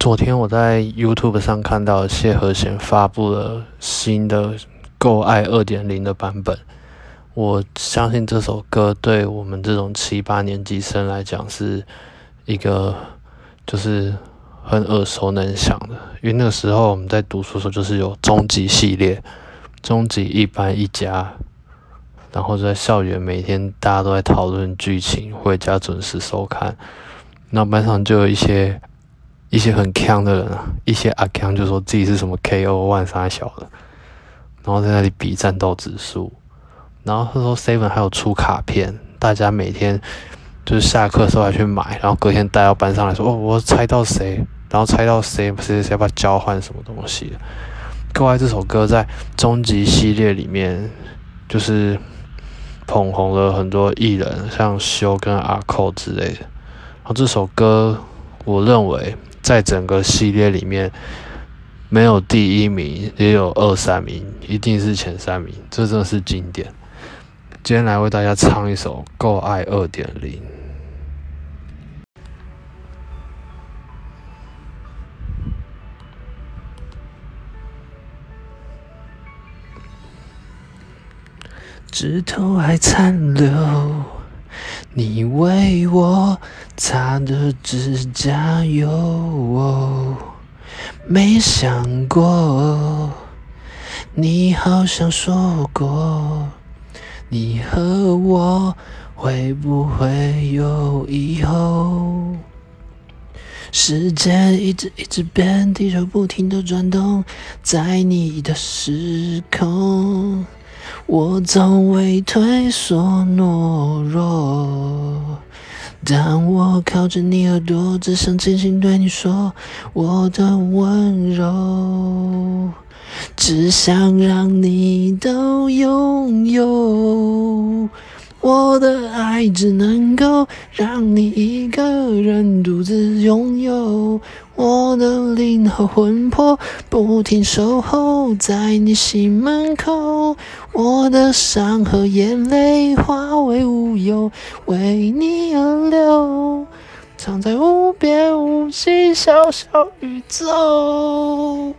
昨天我在 YouTube 上看到谢和弦发布了新的《够爱二点零》的版本，我相信这首歌对我们这种七八年级生来讲是一个就是很耳熟能详的，因为那个时候我们在读书的时候就是有终极系列、终极一班一家，然后在校园每天大家都在讨论剧情，回家准时收看，那班上就有一些。一些很强的人啊，一些阿强就说自己是什么 KO 万三小的，然后在那里比战斗指数，然后他说 Seven 还有出卡片，大家每天就是下课时候还去买，然后隔天带到班上来说，哦，我猜到谁，然后猜到谁谁谁要不要交换什么东西。各位，这首歌在终极系列里面就是捧红了很多艺人，像修跟阿寇之类的。然后这首歌，我认为。在整个系列里面，没有第一名，也有二三名，一定是前三名，这真的是经典。今天来为大家唱一首《够爱二点零》。指头还残留。你为我擦的指甲油，没想过，你好像说过，你和我会不会有以后？时间一直一直变，地球不停的转动，在你的时空。我从未退缩懦弱，当我靠着你耳朵，只想轻轻对你说我的温柔，只想让你都拥有。我的爱只能够让你一个人独自拥有，我的灵和魂魄不停守候在你心门口，我的伤和眼泪化为乌有，为你而流，藏在无边无际小小宇宙。